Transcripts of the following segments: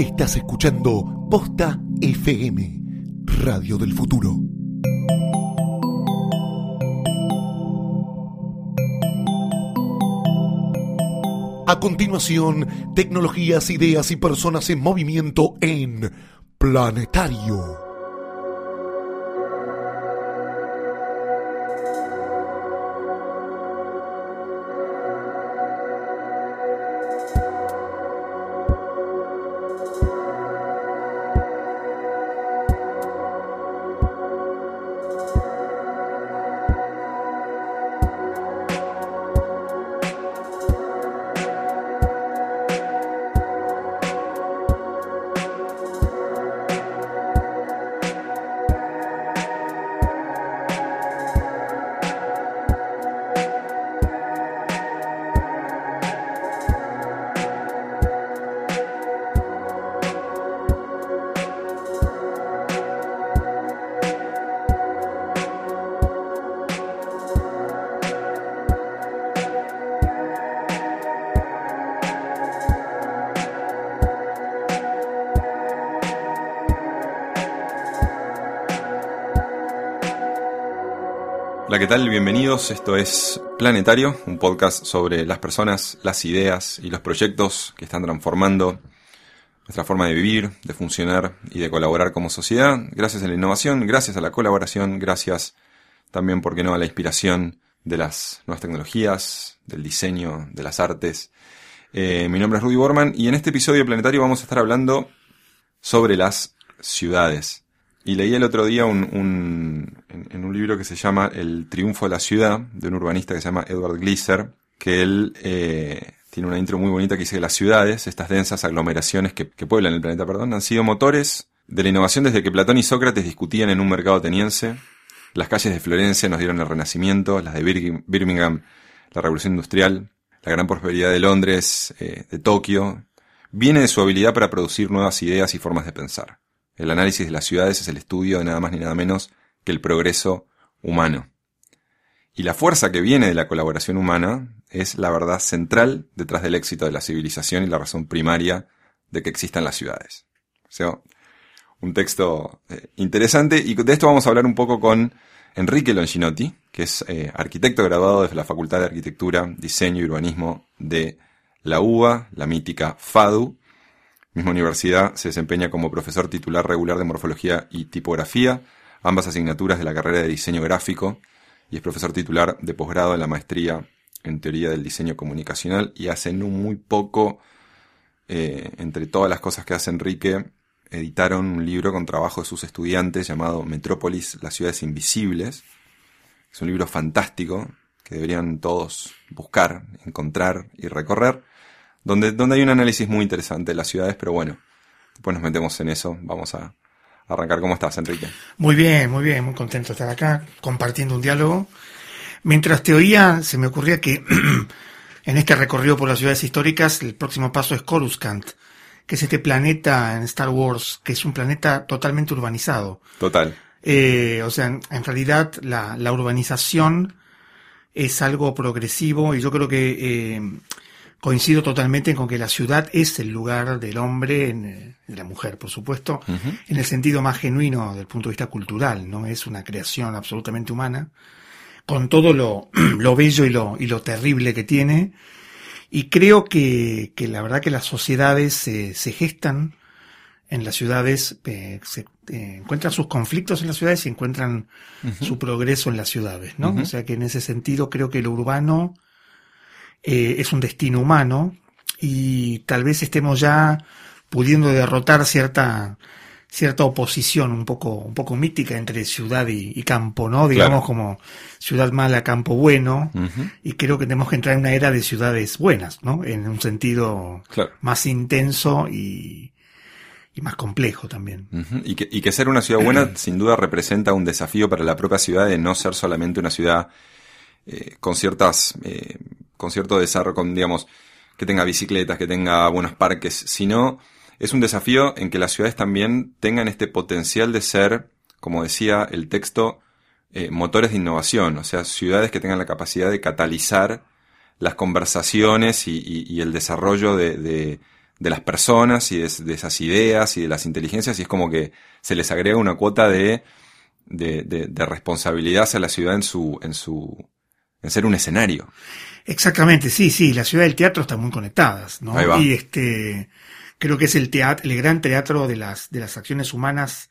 Estás escuchando Posta FM, Radio del Futuro. A continuación, tecnologías, ideas y personas en movimiento en Planetario. Hola, ¿qué tal? Bienvenidos. Esto es Planetario, un podcast sobre las personas, las ideas y los proyectos que están transformando nuestra forma de vivir, de funcionar y de colaborar como sociedad, gracias a la innovación, gracias a la colaboración, gracias también, ¿por qué no?, a la inspiración de las nuevas tecnologías, del diseño, de las artes. Eh, mi nombre es Rudy Borman y en este episodio planetario vamos a estar hablando sobre las ciudades. Y leí el otro día un, un, en, un libro que se llama El triunfo de la ciudad, de un urbanista que se llama Edward Gleiser, que él eh, tiene una intro muy bonita que dice que las ciudades, estas densas aglomeraciones que, que, pueblan el planeta, perdón, han sido motores de la innovación desde que Platón y Sócrates discutían en un mercado ateniense. Las calles de Florencia nos dieron el Renacimiento, las de Birmingham, la Revolución Industrial, la gran prosperidad de Londres, eh, de Tokio, viene de su habilidad para producir nuevas ideas y formas de pensar. El análisis de las ciudades es el estudio de nada más ni nada menos que el progreso humano. Y la fuerza que viene de la colaboración humana es la verdad central detrás del éxito de la civilización y la razón primaria de que existan las ciudades. O sea, un texto eh, interesante y de esto vamos a hablar un poco con Enrique Longinotti, que es eh, arquitecto graduado desde la Facultad de Arquitectura, Diseño y Urbanismo de la UBA, la mítica FADU, misma universidad, se desempeña como profesor titular regular de morfología y tipografía, ambas asignaturas de la carrera de diseño gráfico, y es profesor titular de posgrado en la maestría en teoría del diseño comunicacional, y hace muy poco, eh, entre todas las cosas que hace Enrique, editaron un libro con trabajo de sus estudiantes llamado Metrópolis, las ciudades invisibles. Es un libro fantástico que deberían todos buscar, encontrar y recorrer donde, donde hay un análisis muy interesante de las ciudades, pero bueno, después nos metemos en eso. Vamos a arrancar. ¿Cómo estás, Enrique? Muy bien, muy bien, muy contento de estar acá, compartiendo un diálogo. Mientras te oía, se me ocurría que en este recorrido por las ciudades históricas, el próximo paso es Coruscant, que es este planeta en Star Wars, que es un planeta totalmente urbanizado. Total. Eh, o sea, en, realidad la, la, urbanización es algo progresivo y yo creo que eh, coincido totalmente con que la ciudad es el lugar del hombre, en, de la mujer, por supuesto, en el sentido más genuino del punto de vista cultural, no es una creación absolutamente humana, con todo lo, lo bello y lo, y lo terrible que tiene. Y creo que, que la verdad que las sociedades se, se gestan en las ciudades, eh, se eh, encuentran sus conflictos en las ciudades y encuentran su progreso en las ciudades, ¿no? O sea que en ese sentido creo que lo urbano, eh, es un destino humano y tal vez estemos ya pudiendo derrotar cierta cierta oposición un poco un poco mítica entre ciudad y, campo no digamos como ciudad mala campo bueno y creo que tenemos que entrar en una era de ciudades buenas no en un sentido más intenso y, y más complejo también. y, que, y que ser una ciudad buena sin duda representa un desafío para la propia ciudad de no ser solamente una ciudad eh, con ciertas eh, con cierto desarrollo, con, digamos, que tenga bicicletas, que tenga buenos parques, sino es un desafío en que las ciudades también tengan este potencial de ser, como decía el texto, eh, motores de innovación, o sea, ciudades que tengan la capacidad de catalizar las conversaciones y, el desarrollo de, de las personas y de, de, esas ideas y de las inteligencias y es como que se les agrega una cuota de, de, de responsabilidad hacia la ciudad en su, en su, en ser un escenario. Exactamente, sí, sí, la ciudad y el teatro están muy conectadas, ¿no? Y este, creo que es el teatro, el gran teatro de las, de las acciones humanas,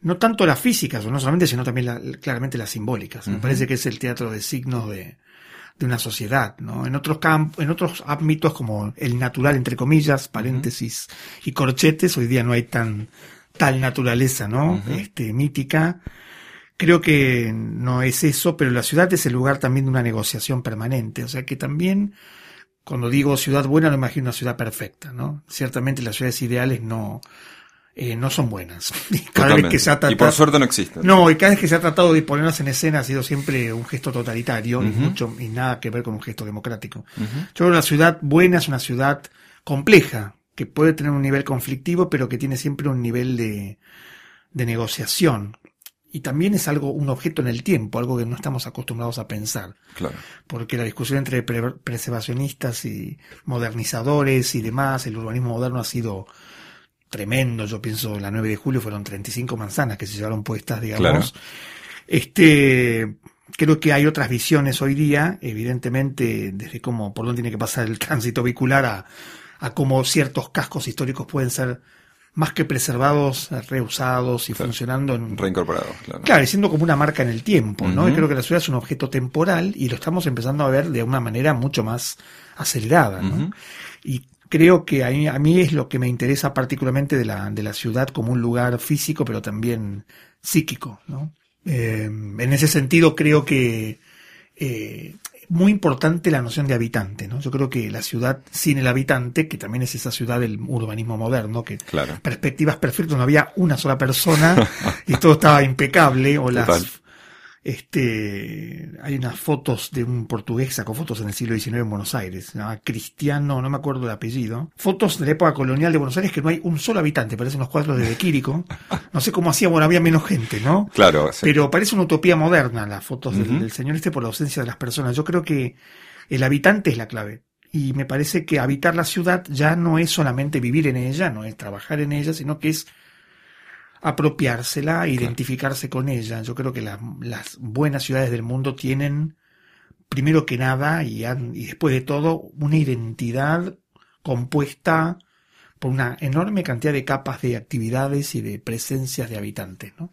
no tanto las físicas, o no solamente, sino también la, claramente las simbólicas. Me parece que es el teatro de signos de, de una sociedad, ¿no? En otros campos, en otros ámbitos como el natural, entre comillas, paréntesis y corchetes, hoy día no hay tan, tal naturaleza, ¿no? Este, mítica Creo que no es eso, pero la ciudad es el lugar también de una negociación permanente. O sea que también, cuando digo ciudad buena, no imagino una ciudad perfecta, ¿no? Ciertamente las ciudades ideales no, eh, no son buenas. cada vez que se ha tratado, y por suerte no existen. No, y cada vez que se ha tratado de ponerlas en escena ha sido siempre un gesto totalitario y mucho y nada que ver con un gesto democrático. Yo creo que la ciudad buena es una ciudad compleja, que puede tener un nivel conflictivo, pero que tiene siempre un nivel de, de negociación y también es algo, un objeto en el tiempo, algo que no estamos acostumbrados a pensar. Claro. Porque la discusión entre preservacionistas y modernizadores y demás, el urbanismo moderno ha sido tremendo. Yo pienso la 9 de julio fueron 35 manzanas que se llevaron puestas, digamos. Este, creo que hay otras visiones hoy día, evidentemente, desde cómo, por dónde tiene que pasar el tránsito vehicular a, a cómo ciertos cascos históricos pueden ser más que preservados, reusados y funcionando en... Reincorporados, claro. Claro, y siendo como una marca en el tiempo, ¿no? Y creo que la ciudad es un objeto temporal y lo estamos empezando a ver de una manera mucho más acelerada, ¿no? Y creo que a mí, a mí, es lo que me interesa particularmente de la, de la ciudad como un lugar físico, pero también psíquico, ¿no? Eh, en ese sentido creo que eh, muy importante la noción de habitante, ¿no? Yo creo que la ciudad sin el habitante, que también es esa ciudad del urbanismo moderno, que perspectivas perfectas, no había una sola persona y todo estaba impecable, o las este, hay unas fotos de un portugués, sacó fotos en el siglo XIX en Buenos Aires, Cristiano, no me acuerdo el apellido. Fotos de la época colonial de Buenos Aires que no hay un solo habitante, parecen los cuadros de, Quirico. No sé cómo hacía, bueno, había menos gente, ¿no? Claro. Pero parece una utopía moderna las fotos del, señor este por la ausencia de las personas. Yo creo que el habitante es la clave. Y me parece que habitar la ciudad ya no es solamente vivir en ella, no es trabajar en ella, sino que es apropiársela, identificarse con ella. Yo creo que las buenas ciudades del mundo tienen, primero que nada, y, y después de todo, una identidad compuesta por una enorme cantidad de capas de actividades y de presencias de habitantes, ¿no?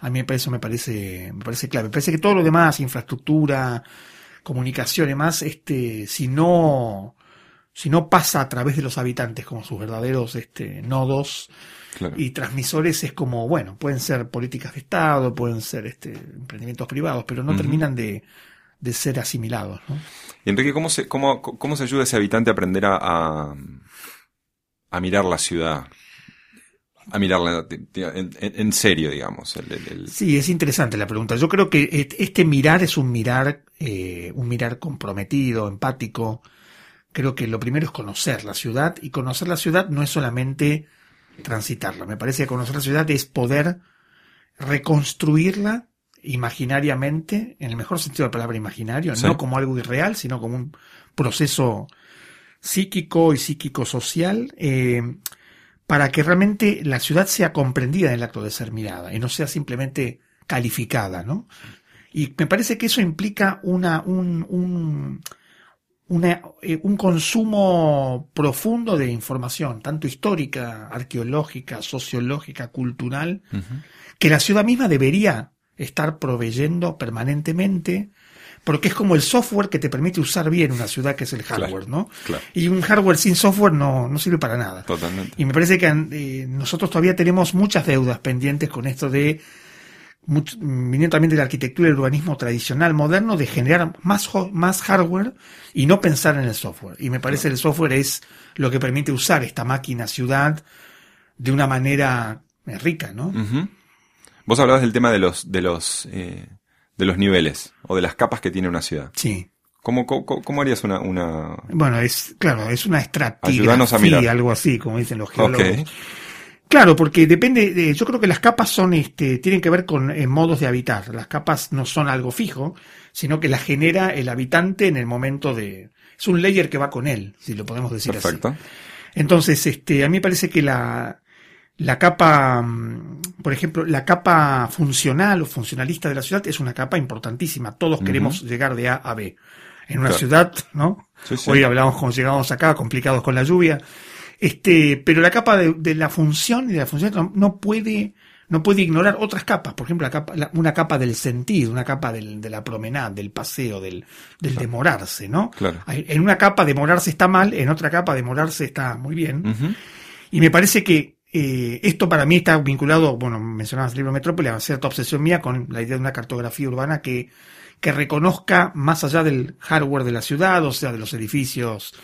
A mí eso me parece, me parece clave. Me parece que todo lo demás, infraestructura, comunicación y más, este, si no, si no pasa a través de los habitantes como sus verdaderos, este, nodos, y transmisores es como, bueno, pueden ser políticas de Estado, pueden ser este, emprendimientos privados, pero no terminan de, de, ser asimilados. ¿no? Y Enrique, ¿cómo se, cómo, cómo se ayuda a ese habitante a aprender a, a, mirar la ciudad? A mirarla en, en serio, digamos. Sí, es interesante la pregunta. Yo creo que este mirar es un mirar, eh, un mirar comprometido, empático. Creo que lo primero es conocer la ciudad y conocer la ciudad no es solamente transitarla. Me parece que conocer la ciudad es poder reconstruirla imaginariamente, en el mejor sentido de la palabra imaginario, no como algo irreal, sino como un proceso psíquico y psíquico-social, eh, para que realmente la ciudad sea comprendida en el acto de ser mirada y no sea simplemente calificada, ¿no? Y me parece que eso implica una, un eh, un consumo profundo de información, tanto histórica, arqueológica, sociológica, cultural, que la ciudad misma debería estar proveyendo permanentemente, porque es como el software que te permite usar bien una ciudad, que es el hardware, ¿no? Y un hardware sin software no, no sirve para nada. Totalmente. Y me parece que eh, nosotros todavía tenemos muchas deudas pendientes con esto de viniendo también de la arquitectura y el urbanismo tradicional moderno, de generar más, más hardware y no pensar en el software. Y me parece que el software es lo que permite usar esta máquina ciudad de una manera eh, rica, ¿no? Vos hablabas del tema de los, de los, eh, de los niveles o de las capas que tiene una ciudad. Sí. ¿Cómo, cómo, harías una, una, Bueno, es, claro, es una estratigrafía, algo así, como dicen los geólogos. Claro, porque depende, de, yo creo que las capas son, este, tienen que ver con eh, modos de habitar. Las capas no son algo fijo, sino que las genera el habitante en el momento de, es un layer que va con él, si lo podemos decir Perfecto. así. Entonces, este, a mí me parece que la, la capa, mm, por ejemplo, la capa funcional o funcionalista de la ciudad es una capa importantísima. Todos queremos llegar de A a B. En una Claro. ciudad, ¿no? Sí, sí. Hoy hablamos como llegamos acá, complicados con la lluvia. Este, pero la capa de, de la función y de la función no, no puede, no puede ignorar otras capas. Por ejemplo, la capa, la- una capa del sentido, una capa del, de la promenada, del paseo, del, del demorarse, ¿no? Claro. En una capa demorarse está mal, en otra capa demorarse está muy bien. Y me parece que eh, esto para mí está vinculado, bueno, mencionabas el libro Metrópoli, a cierta obsesión mía con la idea de una cartografía urbana que, que reconozca más allá del hardware de la ciudad, o sea, de los edificios,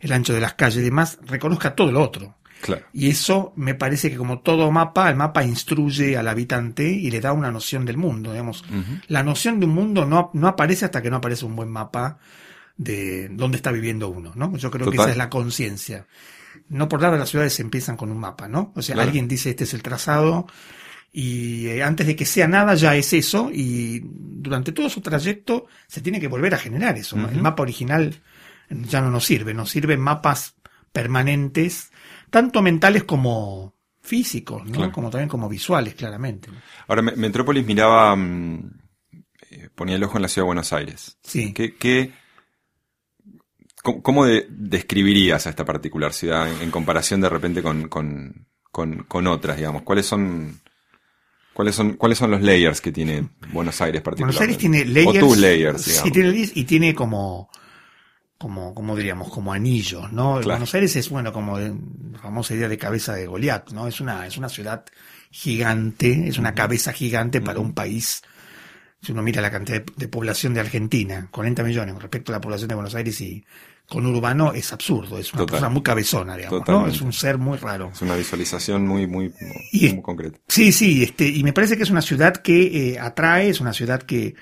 el ancho de las calles y demás, reconozca todo lo otro. Claro. Y eso me parece que como todo mapa, el mapa instruye al habitante y le da una noción del mundo, digamos. La noción de un mundo no, no aparece hasta que no aparece un buen mapa de dónde está viviendo uno, ¿no? Yo creo que esa es la conciencia. No por nada las ciudades empiezan con un mapa, ¿no? O sea, Claro. alguien dice este es el trazado y eh, antes de que sea nada ya es eso y durante todo su trayecto se tiene que volver a generar eso. El mapa original ya no nos sirve, nos sirven mapas permanentes, tanto mentales como físicos, ¿no? Claro. Como también como visuales, claramente. ¿no? Ahora, Me- Metrópolis miraba, mm, eh, ponía el ojo en la ciudad de Buenos Aires. Sí. ¿Qué, qué- cómo, cómo de- describirías a esta particular ciudad en, en comparación de repente con, con, con- con otras, digamos? ¿Cuáles son, cuáles son, cuáles son los layers que tiene Buenos Aires Buenos particularmente? Aires tiene layers. O tus layers, Sí, digamos. tiene layers y tiene como, como, como diríamos, como anillos, ¿no? Claro. Buenos Aires es, bueno, como la famosa idea de cabeza de Goliat, ¿no? Es una, es una ciudad gigante, es una cabeza gigante para un país. Si uno mira la cantidad de, de población de Argentina, 40 millones respecto a la población de Buenos Aires y con urbano es absurdo, es una Total. persona muy cabezona, digamos, ¿no? Es un ser muy raro. Es una visualización muy, muy, Y- muy concreta. Sí, sí, este, y me parece que es una ciudad que eh, atrae, es una ciudad que,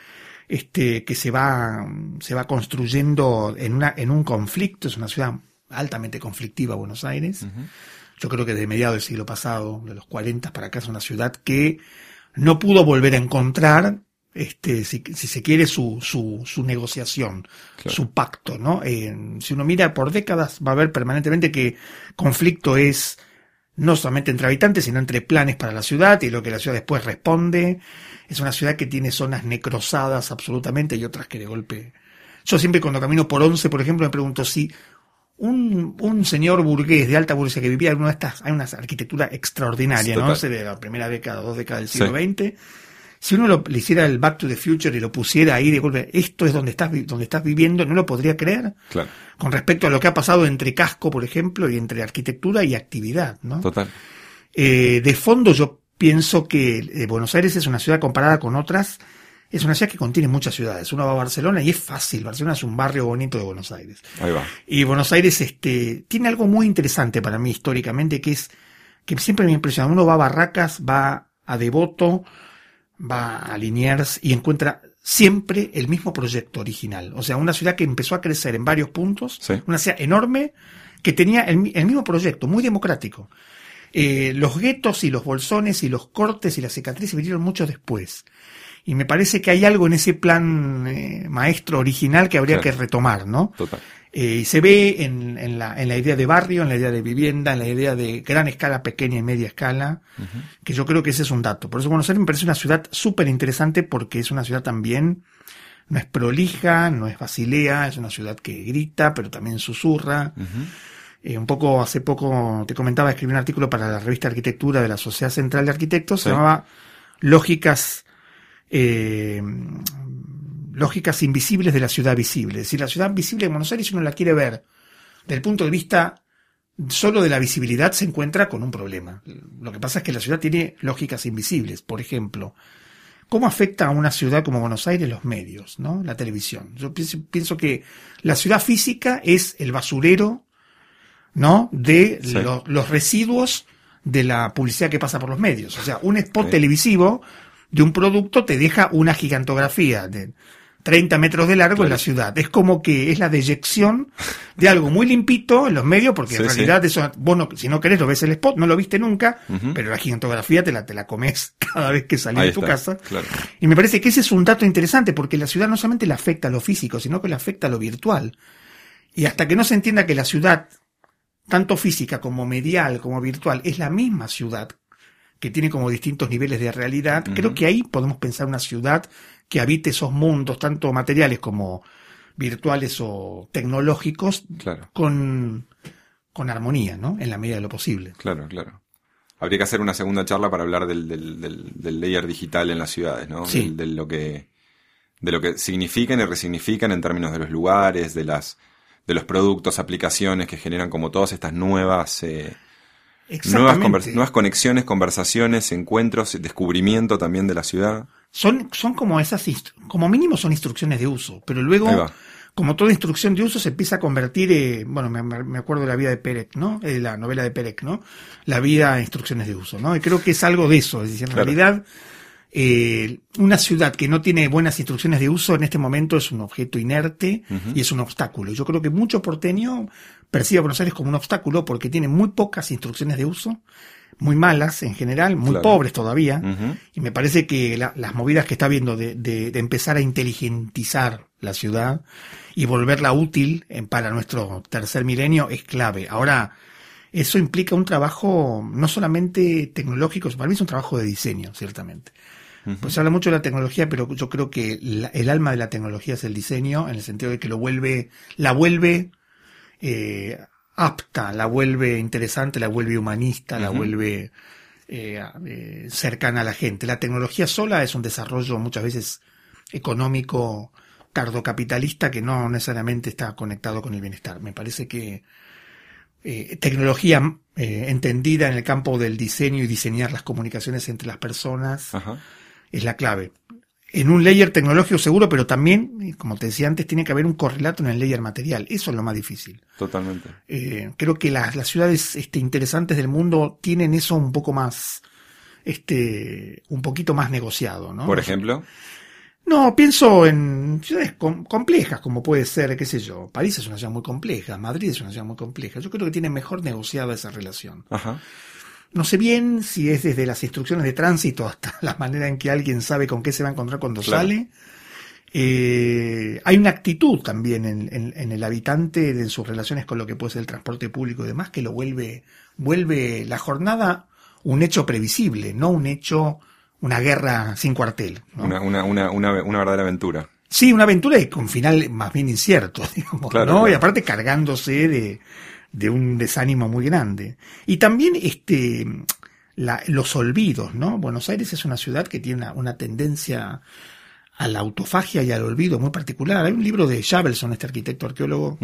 este, que se va, se va construyendo en una, en un conflicto, es una ciudad altamente conflictiva, Buenos Aires. Yo creo que desde mediados del siglo pasado, de los 40 para acá, es una ciudad que no pudo volver a encontrar, este, si, si se quiere, su, su, su negociación, Claro. su pacto, ¿no? Eh, si uno mira por décadas, va a ver permanentemente que conflicto es no solamente entre habitantes, sino entre planes para la ciudad y lo que la ciudad después responde. Es una ciudad que tiene zonas necrosadas absolutamente y otras que de golpe. Yo siempre cuando camino por Once, por ejemplo, me pregunto si un, un señor burgués de alta burguesía que vivía en una de estas, hay una arquitectura extraordinaria, ¿no? Once de la primera década, dos décadas del siglo Sí. XX. Si uno lo- le hiciera el Back to the Future y lo pusiera ahí de golpe, esto es donde estás, donde estás viviendo, no lo podría creer Claro, con respecto a lo que ha pasado entre casco, por ejemplo, y entre arquitectura y actividad, ¿no? total. Eh, de fondo yo pienso que eh, Buenos Aires es una ciudad comparada con otras, es una ciudad que contiene muchas ciudades. Uno va a Barcelona y es fácil, Barcelona es un barrio bonito de Buenos Aires. Ahí va. Y Buenos Aires este, tiene algo muy interesante para mí históricamente, que es que siempre me impresiona. Uno va a Barracas, va a Devoto, va a Liniers y encuentra siempre el mismo proyecto original. O sea, una ciudad que empezó a crecer en varios puntos, Sí. una ciudad enorme que tenía el, mi- el mismo proyecto, muy democrático. Eh, los guetos y los bolsones y los cortes y las cicatrices vinieron mucho después. Y me parece que hay algo en ese plan eh, maestro original que habría Claro. que retomar, ¿no? Total. Eh, y se ve en, en la, en la idea de barrio, en la idea de vivienda, en la idea de gran escala, pequeña y media escala, que yo creo que ese es un dato. Por eso Buenos Aires me parece una ciudad súper interesante porque es una ciudad también, no es prolija, no es basilea, es una ciudad que grita, pero también susurra. Eh, un poco, hace poco te comentaba, escribí un artículo para la revista Arquitectura de la Sociedad Central de Arquitectos, se llamaba Lógicas, eh, Lógicas Invisibles de la Ciudad Visible. Es decir, la ciudad visible de Buenos Aires, si uno la quiere ver desde el punto de vista solo de la visibilidad, se encuentra con un problema. Lo que pasa es que la ciudad tiene lógicas invisibles. Por ejemplo, ¿Cómo afecta a una ciudad como Buenos Aires los medios, ¿no? La televisión. Yo pienso, pienso que la ciudad física es el basurero, ¿no? De Sí. los residuos de la publicidad que pasa por los medios. O sea, un spot Sí. televisivo de un producto te deja una gigantografía de 30 metros de largo en la ciudad. Es como que es la deyección de algo muy limpito en los medios, porque en sí. realidad eso, vos no- si no querés lo ves el spot, no lo viste nunca, pero la gigantografía te la, te la comes cada vez que salís de tu está, casa. Claro. Y me parece que ese es un dato interesante porque la ciudad no solamente le afecta a lo físico, sino que le afecta a lo virtual. Y hasta que no se entienda que la ciudad tanto física como medial como virtual, es la misma ciudad, que tiene como distintos niveles de realidad, creo que ahí podemos pensar una ciudad que habite esos mundos, tanto materiales como virtuales o tecnológicos, Claro, con, con armonía, ¿no? En la medida de lo posible. claro, claro. Habría que hacer una segunda charla para hablar del, del, del, del layer digital en las ciudades, ¿no? Sí. De lo que de lo que significan y resignifican en términos de los lugares, de las de los productos, aplicaciones que generan como todas estas nuevas eh, nuevas, convers- nuevas conexiones, conversaciones, encuentros, descubrimiento también de la ciudad. Son, son como esas, como mínimo son instrucciones de uso, pero luego, como toda instrucción de uso, se empieza a convertir, eh, bueno, me, me acuerdo de la vida de Perec, ¿no? Eh, la novela de Perec, ¿no? La vida, instrucciones de uso, ¿no? Y creo que es algo de eso, es decir, en Claro. realidad, eh, una ciudad que no tiene buenas instrucciones de uso en este momento es un objeto inerte y es un obstáculo. Yo creo que mucho porteño percibe a Buenos Aires como un obstáculo porque tiene muy pocas instrucciones de uso, muy malas en general, muy Claro. pobres todavía. Y me parece que la- las movidas que está viendo de, de- de empezar a inteligentizar la ciudad y volverla útil en- para nuestro tercer milenio es clave. Ahora, eso implica un trabajo no solamente tecnológico, para mí es un trabajo de diseño, ciertamente. Ujú. Pues se habla mucho de la tecnología, pero yo creo que la- el alma de la tecnología es el diseño, en el sentido de que lo vuelve, la vuelve eh, apta, la vuelve interesante, la vuelve humanista, la vuelve eh, eh, cercana a la gente. La tecnología sola es un desarrollo muchas veces económico, cardocapitalista, que no necesariamente está conectado con el bienestar. Me parece que eh, tecnología entendida en el campo del diseño y diseñar las comunicaciones entre las personas Ajá. Es la clave. En un layer tecnológico seguro, pero también, como te decía antes, tiene que haber un correlato en el layer material. Eso es lo más difícil. Totalmente. Eh, creo que las, las ciudades este, interesantes del mundo tienen eso un poco más, este, un poquito más negociado, ¿no? Por ejemplo, No, pienso en ciudades com- complejas, como puede ser, qué sé yo. París es una ciudad muy compleja, Madrid es una ciudad muy compleja. Yo creo que tienen mejor negociada esa relación. ajá. No sé bien si es desde las instrucciones de tránsito hasta la manera en que alguien sabe con qué se va a encontrar cuando Claro. sale. Eh, hay una actitud también en, en- en el habitante de sus relaciones con lo que puede ser el transporte público y demás que lo vuelve, vuelve la jornada un hecho previsible, no un hecho, una guerra sin cuartel. ¿no? Una, una, una, una, una verdadera aventura. Sí, una aventura y con final más bien incierto, digamos, Claro, ¿no? claro. Y aparte cargándose de, de un desánimo muy grande. Y también este la- los olvidos, ¿no? Buenos Aires es una ciudad que tiene una, una tendencia a la autofagia y al olvido muy particular. Hay un libro de Javelson, este arquitecto arqueólogo,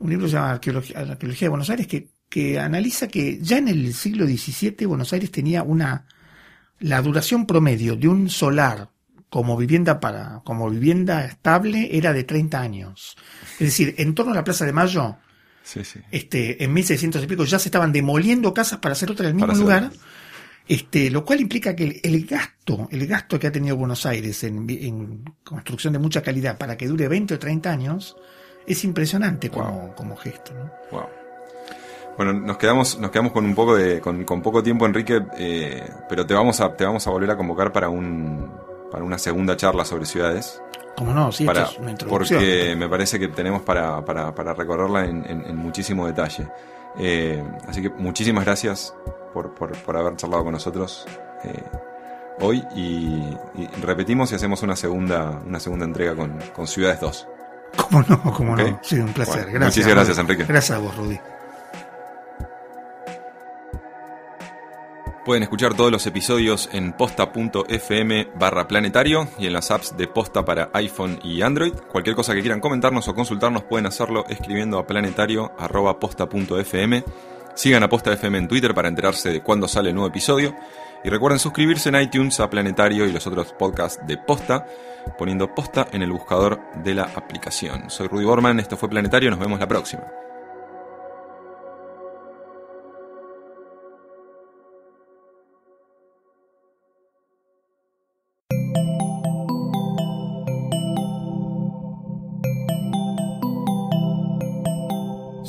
un libro que se llama Arqueología, Arqueología de Buenos Aires, que, que analiza que ya en el siglo XVII Buenos Aires tenía una, la duración promedio de un solar como vivienda para, como vivienda estable era de 30 años. Es decir, en torno a la Plaza de Mayo, Sí, sí. este, en 1600 y pico ya se estaban demoliendo casas para hacer otra en el mismo Para lugar. Este, lo cual implica que el, el gasto, el gasto que ha tenido Buenos Aires en, construcción de mucha calidad para que dure 20 o 30 años es impresionante como, como gesto, ¿no? Wow. Bueno, nos quedamos, nos quedamos con un poco de, con, con poco tiempo, Enrique, eh, pero te vamos a, te vamos a volver a convocar para un, para una segunda charla sobre ciudades. Como no, sí, para, esto es una introducción. porque me parece que tenemos para, para, para recorrerla en, en- en muchísimo detalle. Eh, así que muchísimas gracias por, por, por haber charlado con nosotros eh, hoy y, y repetimos y hacemos una segunda, una segunda entrega con, con Ciudades 2. Cómo no, cómo no. Sí, un placer. Bueno, gracias. muchísimas gracias. Enrique. Gracias a vos, Rudy. Pueden escuchar todos los episodios en posta.fm barra planetario y en las apps de posta para iPhone y Android. Cualquier cosa que quieran comentarnos o consultarnos pueden hacerlo escribiendo a planetario arroba posta.fm. Sigan a Posta FM en Twitter para enterarse de cuándo sale el nuevo episodio. Y recuerden suscribirse en iTunes a Planetario y los otros podcasts de Posta, poniendo Posta en el buscador de la aplicación. Soy Rudy Borman, esto fue Planetario, nos vemos la próxima.